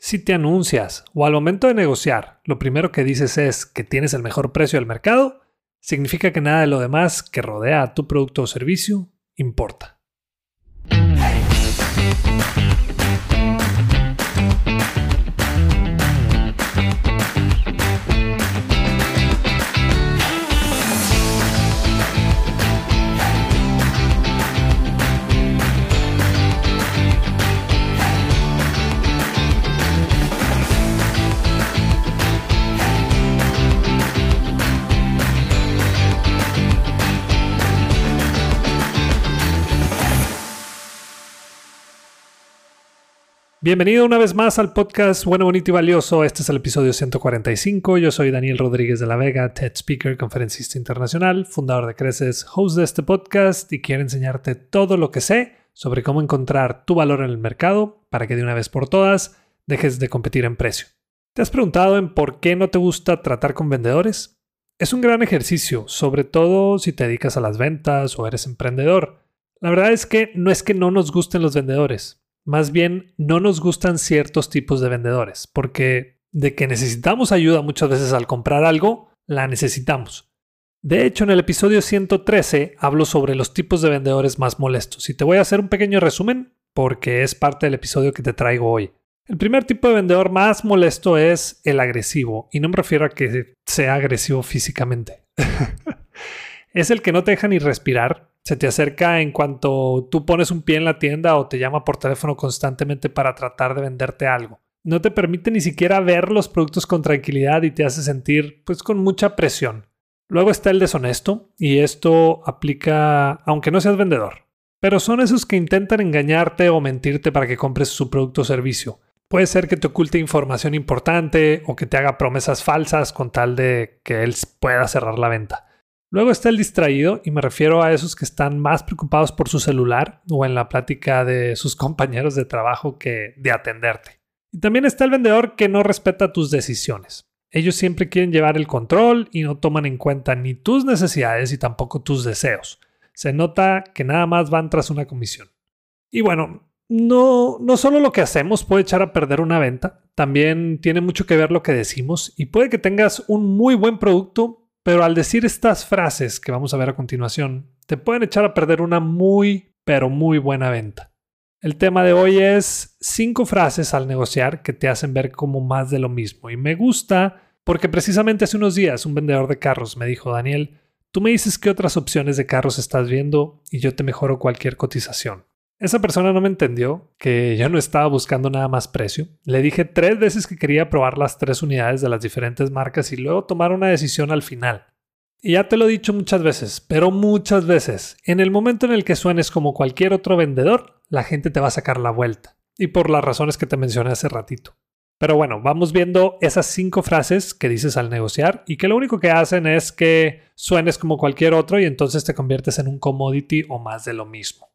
Si te anuncias o al momento de negociar, lo primero que dices es que tienes el mejor precio del mercado, significa que nada de lo demás que rodea a tu producto o servicio importa. Bienvenido una vez más al podcast Bueno, Bonito y Valioso. Este es el episodio 145. Yo soy Daniel Rodríguez de la Vega, TED Speaker, conferencista internacional, fundador de Creces, host de este podcast y quiero enseñarte todo lo que sé sobre cómo encontrar tu valor en el mercado para que de una vez por todas dejes de competir en precio. ¿Te has preguntado en por qué no te gusta tratar con vendedores? Es un gran ejercicio, sobre todo si te dedicas a las ventas o eres emprendedor. La verdad es que no es que no nos gusten los vendedores más bien, no nos gustan ciertos tipos de vendedores, porque de que necesitamos ayuda muchas veces al comprar algo, la necesitamos. De hecho, en el episodio 113 hablo sobre los tipos de vendedores más molestos y te voy a hacer un pequeño resumen porque es parte del episodio que te traigo hoy. El primer tipo de vendedor más molesto es el agresivo, y no me refiero a que sea agresivo físicamente. es el que no te deja ni respirar, se te acerca en cuanto tú pones un pie en la tienda o te llama por teléfono constantemente para tratar de venderte algo. No te permite ni siquiera ver los productos con tranquilidad y te hace sentir pues con mucha presión. Luego está el deshonesto y esto aplica aunque no seas vendedor. Pero son esos que intentan engañarte o mentirte para que compres su producto o servicio. Puede ser que te oculte información importante o que te haga promesas falsas con tal de que él pueda cerrar la venta. Luego está el distraído y me refiero a esos que están más preocupados por su celular o en la plática de sus compañeros de trabajo que de atenderte. Y también está el vendedor que no respeta tus decisiones. Ellos siempre quieren llevar el control y no toman en cuenta ni tus necesidades y tampoco tus deseos. Se nota que nada más van tras una comisión. Y bueno, no, no solo lo que hacemos puede echar a perder una venta, también tiene mucho que ver lo que decimos y puede que tengas un muy buen producto, pero al decir estas frases que vamos a ver a continuación, te pueden echar a perder una muy, pero muy buena venta. El tema de hoy es cinco frases al negociar que te hacen ver como más de lo mismo. Y me gusta porque precisamente hace unos días un vendedor de carros me dijo, Daniel, tú me dices qué otras opciones de carros estás viendo y yo te mejoro cualquier cotización. Esa persona no me entendió que yo no estaba buscando nada más precio. Le dije tres veces que quería probar las tres unidades de las diferentes marcas y luego tomar una decisión al final. Y ya te lo he dicho muchas veces, pero muchas veces, en el momento en el que suenes como cualquier otro vendedor, la gente te va a sacar la vuelta. Y por las razones que te mencioné hace ratito. Pero bueno, vamos viendo esas cinco frases que dices al negociar y que lo único que hacen es que suenes como cualquier otro y entonces te conviertes en un commodity o más de lo mismo.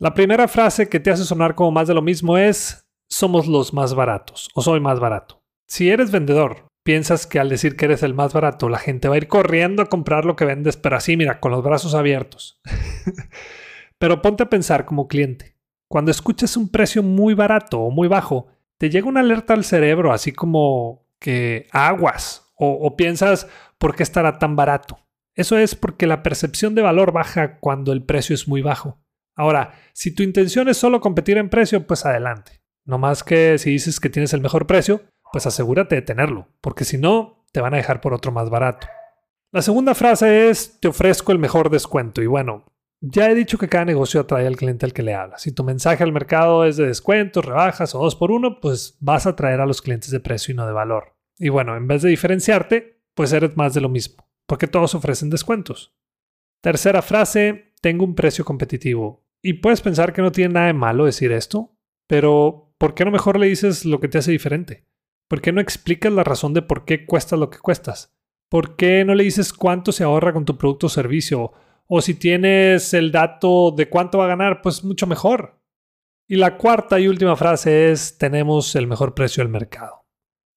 La primera frase que te hace sonar como más de lo mismo es somos los más baratos o soy más barato. Si eres vendedor, piensas que al decir que eres el más barato, la gente va a ir corriendo a comprar lo que vendes, pero así, mira, con los brazos abiertos. pero ponte a pensar como cliente. Cuando escuchas un precio muy barato o muy bajo, te llega una alerta al cerebro, así como que aguas, o, piensas, ¿por qué estará tan barato? Eso es porque la percepción de valor baja cuando el precio es muy bajo. Ahora, si tu intención es solo competir en precio, pues adelante. No más que si dices que tienes el mejor precio, pues asegúrate de tenerlo, porque si no, te van a dejar por otro más barato. La segunda frase es, te ofrezco el mejor descuento. Y bueno, ya he dicho que cada negocio atrae al cliente al que le habla. Si tu mensaje al mercado es de descuentos, rebajas o dos por uno, pues vas a atraer a los clientes de precio y no de valor. Y bueno, en vez de diferenciarte, pues eres más de lo mismo, porque todos ofrecen descuentos. Tercera frase, tengo un precio competitivo. Y puedes pensar que no tiene nada de malo decir esto, pero ¿por qué no mejor le dices lo que te hace diferente? ¿Por qué no explicas la razón de por qué cuestas lo que cuestas? ¿Por qué no le dices cuánto se ahorra con tu producto o servicio? O si tienes el dato de cuánto va a ganar, pues mucho mejor. Y la cuarta y última frase es, tenemos el mejor precio del mercado.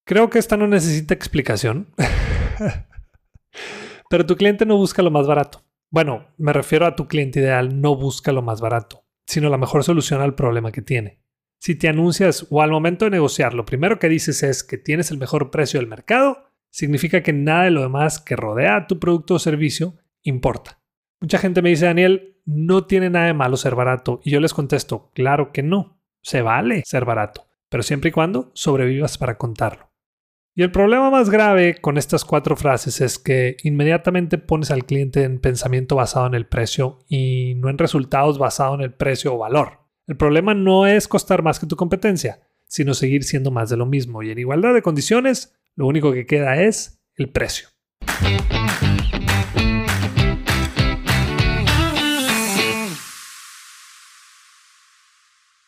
Creo que esta no necesita explicación. Pero tu cliente no busca lo más barato. Bueno, me refiero a tu cliente ideal, no busca lo más barato, sino la mejor solución al problema que tiene. Si te anuncias o al momento de negociar lo primero que dices es que tienes el mejor precio del mercado, significa que nada de lo demás que rodea a tu producto o servicio importa. Mucha gente me dice, Daniel, no tiene nada de malo ser barato. Y yo les contesto, claro que no. Se vale ser barato, pero siempre y cuando sobrevivas para contarlo. Y el problema más grave con estas cuatro frases es que inmediatamente pones al cliente en pensamiento basado en el precio y no en resultados basado en el precio o valor. El problema no es costar más que tu competencia, sino seguir siendo más de lo mismo. Y en igualdad de condiciones, lo único que queda es el precio.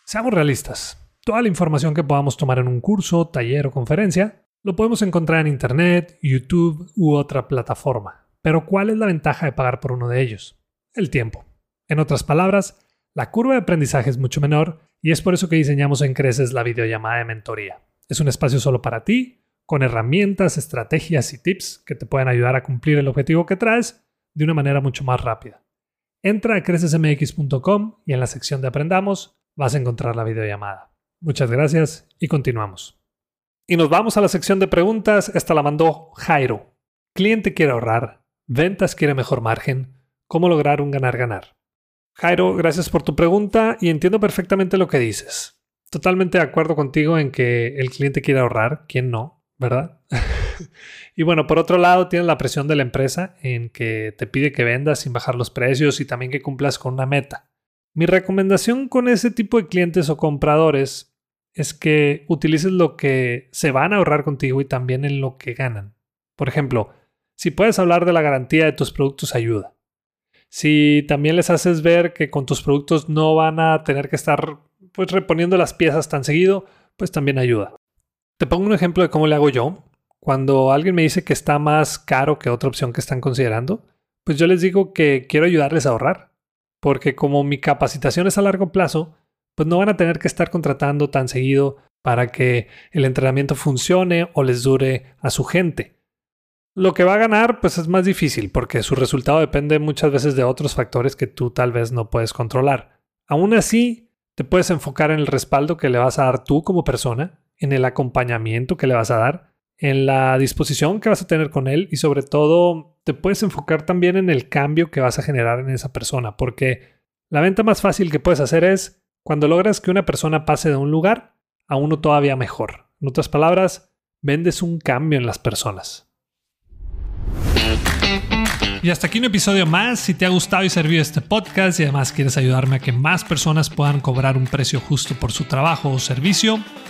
Seamos realistas. Toda la información que podamos tomar en un curso, taller o conferencia, lo podemos encontrar en Internet, YouTube u otra plataforma. Pero ¿cuál es la ventaja de pagar por uno de ellos? El tiempo. En otras palabras, la curva de aprendizaje es mucho menor y es por eso que diseñamos en Creces la videollamada de mentoría. Es un espacio solo para ti, con herramientas, estrategias y tips que te pueden ayudar a cumplir el objetivo que traes de una manera mucho más rápida. Entra a crecesmx.com y en la sección de Aprendamos vas a encontrar la videollamada. Muchas gracias y continuamos. Y nos vamos a la sección de preguntas. Esta la mandó Jairo. Cliente quiere ahorrar, ventas quiere mejor margen, ¿cómo lograr un ganar-ganar? Jairo, gracias por tu pregunta y entiendo perfectamente lo que dices. Totalmente de acuerdo contigo en que el cliente quiere ahorrar, ¿quién no? ¿Verdad? y bueno, por otro lado, tienes la presión de la empresa en que te pide que vendas sin bajar los precios y también que cumplas con una meta. Mi recomendación con ese tipo de clientes o compradores es que utilices lo que se van a ahorrar contigo y también en lo que ganan. Por ejemplo, si puedes hablar de la garantía de tus productos, ayuda. Si también les haces ver que con tus productos no van a tener que estar pues reponiendo las piezas tan seguido, pues también ayuda. Te pongo un ejemplo de cómo le hago yo. Cuando alguien me dice que está más caro que otra opción que están considerando, pues yo les digo que quiero ayudarles a ahorrar. Porque como mi capacitación es a largo plazo, pues no van a tener que estar contratando tan seguido para que el entrenamiento funcione o les dure a su gente. Lo que va a ganar, pues es más difícil, porque su resultado depende muchas veces de otros factores que tú tal vez no puedes controlar. Aún así, te puedes enfocar en el respaldo que le vas a dar tú como persona, en el acompañamiento que le vas a dar, en la disposición que vas a tener con él y sobre todo te puedes enfocar también en el cambio que vas a generar en esa persona, porque la venta más fácil que puedes hacer es cuando logras que una persona pase de un lugar a uno todavía mejor. En otras palabras, vendes un cambio en las personas. Y hasta aquí un episodio más. Si te ha gustado y servido este podcast y además quieres ayudarme a que más personas puedan cobrar un precio justo por su trabajo o servicio,